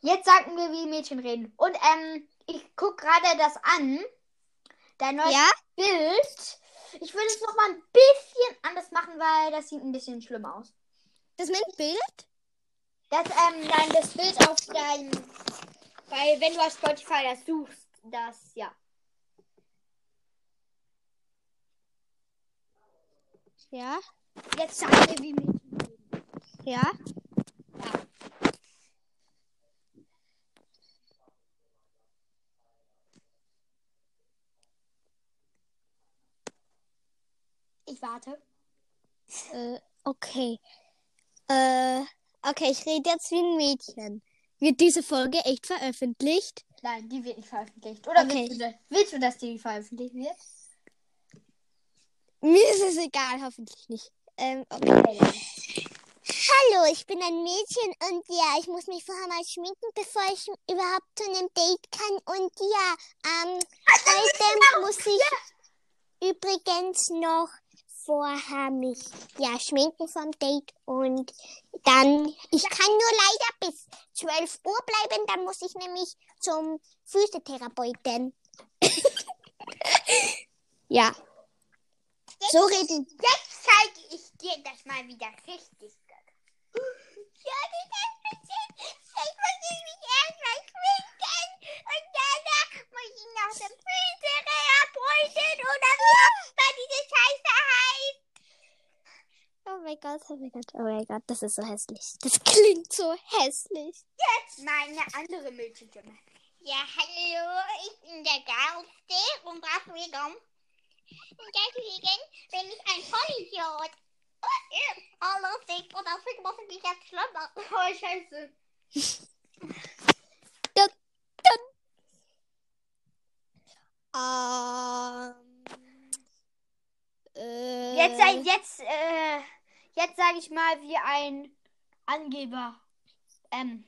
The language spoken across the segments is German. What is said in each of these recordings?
Jetzt sagten wir, wie Mädchen reden. Und ähm, ich guck gerade das an. Dein neues Ja? Bild. Ich würde es noch mal ein bisschen anders machen, weil das sieht ein bisschen schlimm aus. Das mit Bild? Das, ähm, nein, das Bild auf deinem. Weil, wenn du auf Spotify das suchst, das, ja. Ja. Jetzt sagen wir, wie Mädchen reden. Ja. Warte. Äh, okay. Äh, okay, ich rede jetzt wie ein Mädchen. Wird diese Folge echt veröffentlicht? Nein, die wird nicht veröffentlicht. Oder Okay. willst, du, das- willst du, dass die veröffentlicht wird? Mir ist es egal, hoffentlich nicht. Ähm, okay. Hallo, ich bin ein Mädchen und ja, ich muss mich vorher mal schminken, bevor ich überhaupt zu einem Date kann. Und ja, ähm, heute muss ich übrigens noch vorher mich ja schminken vom Date und dann, ich kann nur leider bis 12 Uhr bleiben, dann muss ich nämlich zum Physiotherapeuten. ja. So reden. Jetzt zeige ich dir das mal wieder richtig. Ja, das ist ein bisschen. Ich muss mich erstmal schminken und danach muss ich noch zum Physiotherapeuten oder wie auch immer diese Scheiße heißt. Oh mein Gott, oh mein Gott, oh mein Gott, das ist so hässlich. Das klingt so hässlich. Meine andere Mädchenstimme. Ja, hallo, ich bin der Geilste und deswegen, und deswegen bin ich ein Vollidiot. Oh, lustig, und deswegen muss ich mich jetzt schlimmer. Oh, scheiße. Dun, dun. Ähm. Äh, Jetzt, sei- jetzt, äh, jetzt sage ich mal, wie ein Angeber, ähm,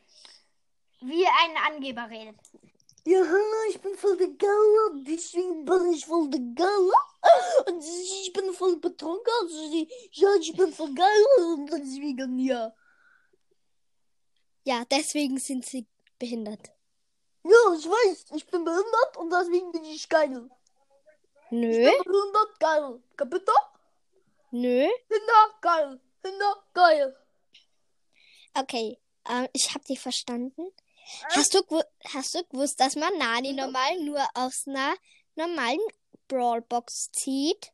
wie ein Angeber redet. Ja, hallo, ich bin voll der Gauer, deswegen bin ich voll der Gauer. Und ich bin voll betrunken, also ja, ich bin voll geil und deswegen, ja. Ja, deswegen sind sie behindert. Ja, ich weiß, ich bin behindert und deswegen bin ich geil. Nö, Ich bin behindert, geil. Kapito? Nö. Hinder, geil. Hinder, geil. Okay, ähm, ich habe dich verstanden. Hast du, hast du gewusst, dass man Nani normal nur aus einer normalen Brawlbox zieht?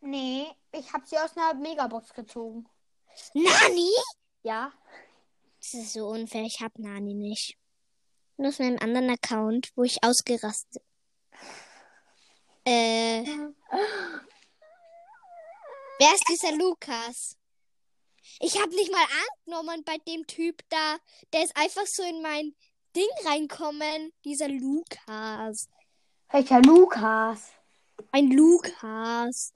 Nee, ich habe sie aus einer Megabox gezogen. Nani? Ja. Das ist so unfair, ich hab Nani nicht. Nur auf meinem anderen Account, wo ich ausgerastet. Äh. Wer ist dieser Lukas? Ich hab nicht mal angenommen bei dem Typ da. Der ist einfach so in mein Ding reinkommen. Dieser Lukas. Welcher Lukas? Ein Lukas.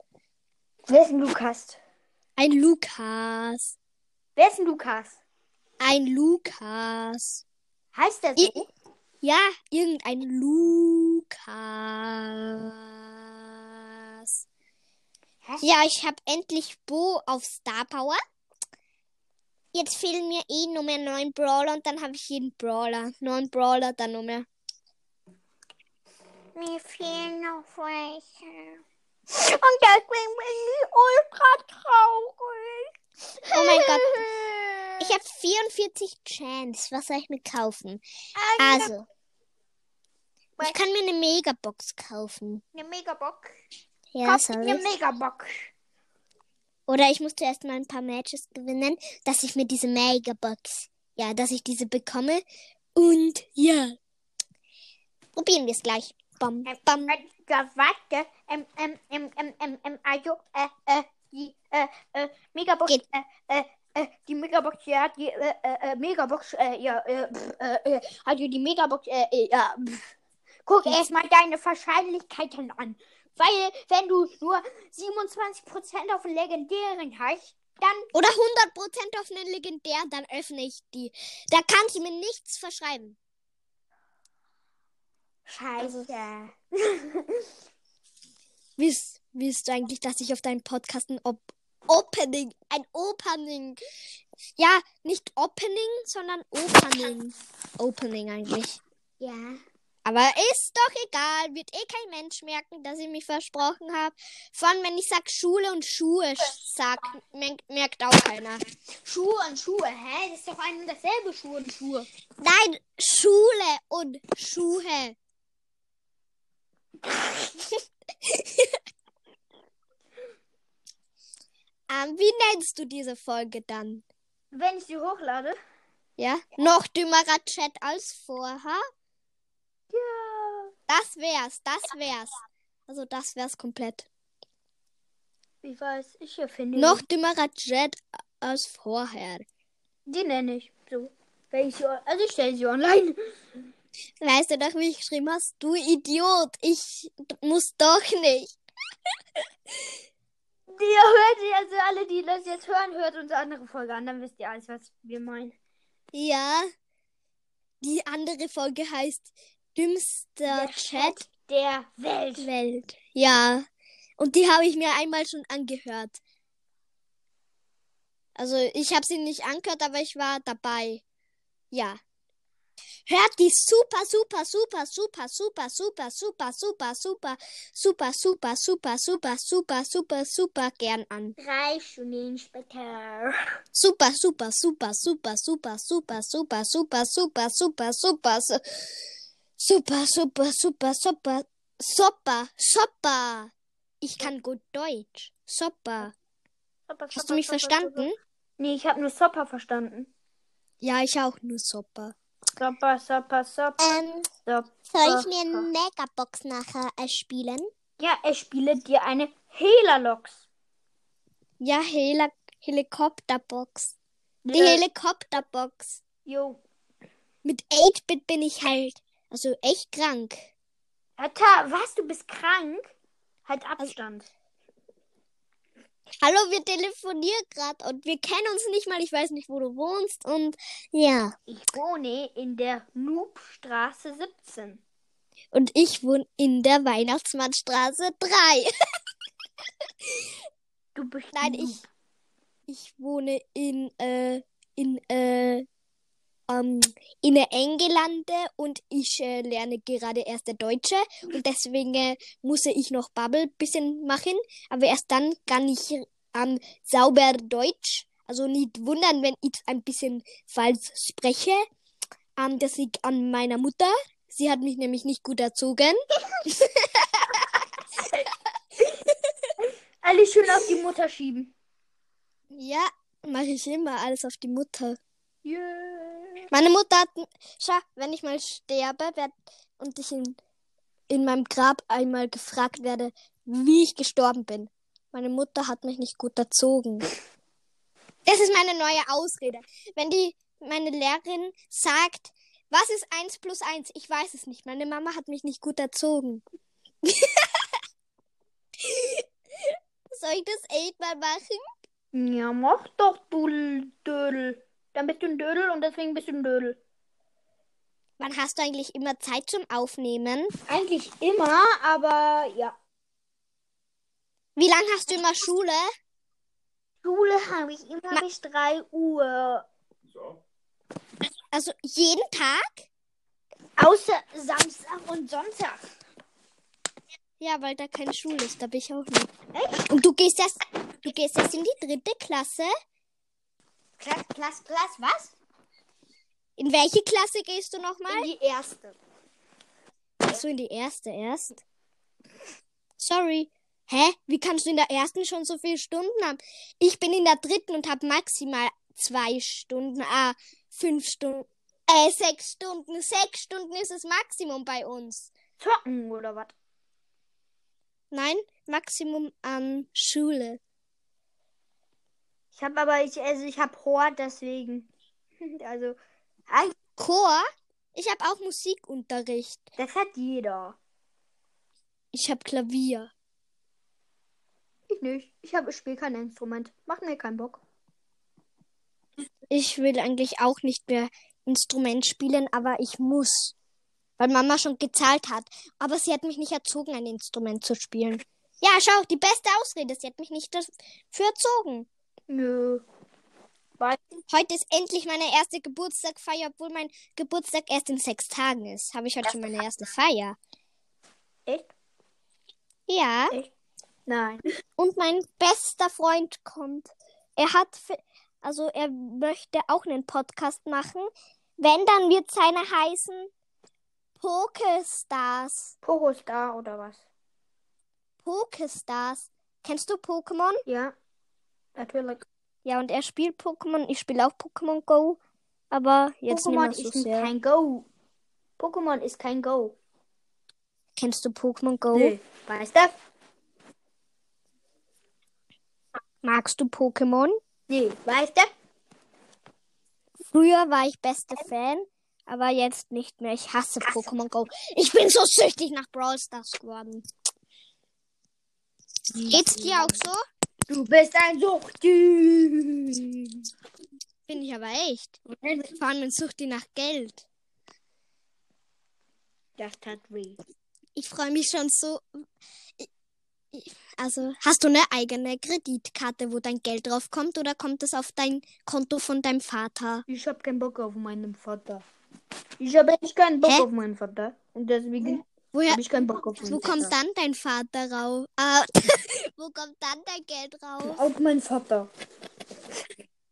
Wer ist ein Lukas? Ein Lukas. Wer ist ein Lukas? Ein Lukas. Heißt der I- so? Ja, irgendein Lukas. Hä? Ja, ich habe endlich Bo auf Star Power. Jetzt fehlen mir eh nur mehr neun Brawler und dann habe ich jeden Brawler. Neun Brawler, dann nur mehr. Mir fehlen noch welche. Und deswegen bin ich ultra traurig. Oh mein Gott. Ich habe 44 Chance. Was soll ich mir kaufen? Also. Ich kann mir eine Megabox kaufen. Eine Megabox. Ja, soll eine? Megabox. Oder ich muss zuerst mal ein paar Matches gewinnen, dass ich mir diese Megabox, ja, dass ich diese bekomme. Und ja. Probieren wir es gleich. Bam, bam. Äh, Ja, warte. Ähm, ähm, ähm, ähm, ähm, ähm, also, äh, äh, die, äh, äh, Megabox, Geht. äh, äh, äh, die Megabox, ja, die, äh, äh, äh, Megabox, äh, ja, äh, äh, äh, also die Megabox, äh, äh, ja, pf. Guck erstmal deine Wahrscheinlichkeiten an. Weil, wenn du nur 27% auf den legendären hast, dann, Oder 100% auf einen Legendär, dann öffne ich die. Da kannst du mir nichts verschreiben. scheiße. Willst, willst du eigentlich, dass ich auf deinem Podcast ein Op Opening, ein Opening Ja, nicht Opening, sondern Opening. Opening eigentlich. Ja. Aber ist doch egal, wird eh kein Mensch merken, dass ich mich versprochen habe. Vor allem, wenn ich sag Schule und Schuhe sag, merkt, auch keiner. Schuhe und Schuhe, hä? Das ist doch ein und dasselbe Schuhe und Schuhe. Nein, Schule und Schuhe. ähm, wie nennst du diese Folge dann? Wenn ich sie hochlade? Ja? Noch dümmerer Chat als vorher? Ja. Das wär's, das wär's. Also das wär's komplett. Ich weiß, ich erfinde Noch dümmerer Chat als vorher. Die nenne ich so. Wenn ich sie, also ich stelle sie online. Weißt du doch, wie ich geschrieben hast? Du Idiot, ich muss doch nicht. Ihr hört also alle, die das jetzt hören, hört unsere andere Folge an, dann wisst ihr alles, was wir meinen. Ja. Die andere Folge heißt Dümmster Chat der Welt. Welt. Ja. Und die habe ich mir einmal schon angehört. Also ich habe sie nicht angehört, aber ich war dabei. Ja. Hört die super, super, super, super, super, super, super, super, super, super, super, super, super, super, super, super gern an. Drei Stunden später. Super, super, super, super, super, super, super, super, super, super, super, su- super, super, super, super, super, super. Ich kann gut Deutsch. Super. Hast du mich verstanden? Nee, ich habe nur Sopper verstanden. Ja, ich auch nur super. Sopper, Sopper, Sopper, Ähm, Sopper. soll ich mir eine Megabox nachher erspielen? Ja, er spiele dir eine Helalox. Ja, Heli Helikopterbox. Die Äh, Helikopterbox. Jo. Mit 8-Bit bin ich halt, also echt krank. Alter, was? Du bist krank? Halt Abstand. Hallo, wir telefonieren gerade und wir kennen uns nicht mal. Ich weiß nicht, wo du wohnst und ja. Ich wohne in der Noobstraße 17. Und ich wohne in der Weihnachtsmannstraße 3. Du bist Nein, ich, ich wohne in, äh, in, äh, ähm, in der Engelande und ich äh, lerne gerade erst der Deutsche und deswegen äh, muss ich noch Bubble bisschen machen, aber erst dann kann ich ähm, sauber Deutsch. Also nicht wundern, wenn ich ein bisschen falsch spreche. Ähm, das liegt an meiner Mutter. Sie hat mich nämlich nicht gut erzogen. Alles schön auf die Mutter schieben. Ja, mache ich immer alles auf die Mutter. Yeah. Meine Mutter hat, schau, wenn ich mal sterbe werd, und ich in, in meinem Grab einmal gefragt werde, wie ich gestorben bin. Meine Mutter hat mich nicht gut erzogen. Das ist meine neue Ausrede. Wenn die, meine Lehrerin sagt, was ist eins plus eins? Ich weiß es nicht. Meine Mama hat mich nicht gut erzogen. Soll ich das echt mal machen? Ja, mach doch, du Dödel. Dann bist du ein Dödel und deswegen bist du ein Dödel. Wann hast du eigentlich immer Zeit zum Aufnehmen? Eigentlich immer, aber ja. Wie lange hast du immer Schule? Schule habe ich immer Ma- bis 3 Uhr. Also jeden Tag? Außer Samstag und Sonntag. Ja, weil da keine Schule ist, da bin ich auch nicht. Und du gehst erst, du gehst erst in die dritte Klasse? Klass, Klass, Klass, was? In welche Klasse gehst du In nochmal? die erste. Achso, in die erste erst. Sorry. Hä? Wie kannst du in der ersten schon so viele Stunden haben? Ich bin in der dritten und habe maximal zwei Stunden, ah, fünf Stunden, äh, sechs Stunden. Sechs Stunden ist das Maximum bei uns. Zocken oder was? Nein, Maximum an Schule. Ich habe aber, ich, also ich habe Hort, deswegen. Also, Chor? Ich habe auch Musikunterricht. das hat jeder. Ich habe Klavier. Ich nicht. Ich habe, ich spiele kein Instrument. Macht mir keinen Bock. Ich will eigentlich auch nicht mehr Instrument spielen, aber ich muss. Weil Mama schon gezahlt hat. Aber sie hat mich nicht erzogen, ein Instrument zu spielen. Ja, schau, die beste Ausrede. Sie hat mich nicht dafür erzogen. Nö. Weil Heute ist endlich meine erste Geburtstagfeier, obwohl mein Geburtstag erst in sechs Tagen ist. Habe ich heute schon meine erste Feier. Echt? Ja. Nein. Und mein bester Freund kommt. Er hat, also er möchte auch einen Podcast machen. Wenn, dann wird seine heißen Pokestars. Pokostar oder was? Pokestars. Kennst du Pokémon? Ja. Natürlich. Ja, und er spielt Pokémon. Ich spiele auch Pokémon Go. Aber jetzt Pokémon nicht mehr so ist sehr. kein Go. Pokémon ist kein Go. Kennst du Pokémon Go? Nee. Weißt du? Magst du Pokémon? Nee. Weißt du? Früher war ich beste Fan, aber jetzt nicht mehr. Ich hasse Pokémon Go. Ich bin so süchtig nach Brawl Stars geworden. Geht's dir auch so? Du bist ein Suchti. Bin ich aber echt. Vor allem sucht die nach Geld. Das tat weh. Ich freue mich schon so. Also, hast du eine eigene Kreditkarte, wo dein Geld drauf kommt, oder kommt es auf dein Konto von deinem Vater? Ich hab keinen Bock auf meinen Vater. Ich habe echt keinen Bock Hä? auf meinen Vater. Und deswegen habe ich keinen Bock auf meinen wo kommt Vater. dann dein Vater raus? Ah, wo kommt dann dein Geld raus? Auf meinen Vater.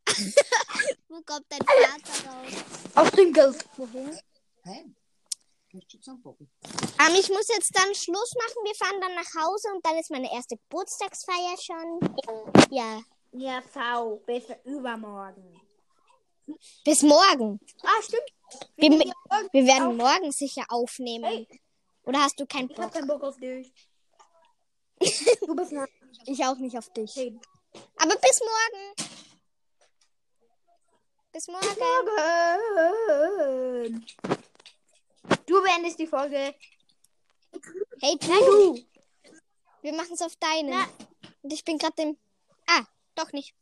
Wo kommt dein Vater raus? Auf dem Geld. Wohin? Zusammenpacken? Ähm, ich muss jetzt dann Schluss machen. Wir fahren dann nach Hause und dann ist meine erste Geburtstagsfeier schon. Ja. Ja, V. Bis übermorgen. Bis morgen. Ah, stimmt. Wir, morgen wir werden auf. morgen sicher aufnehmen. Hey. Oder hast du keinen Ich hab Bock? keinen Bock auf dich. Du bist ein Ich auch nicht auf dich. Hey. Aber bis morgen. Bis morgen. Morgen. Du beendest die Folge. Hey, du. Nein, du. Wir machen es auf deinen. Na. Und ich bin gerade im. Ah, doch nicht.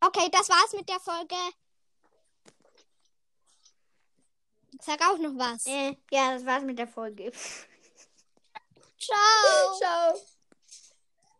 Okay, das war's mit der Folge. Sag auch noch was. Äh, ja, das war's mit der Folge. Ciao. Ciao.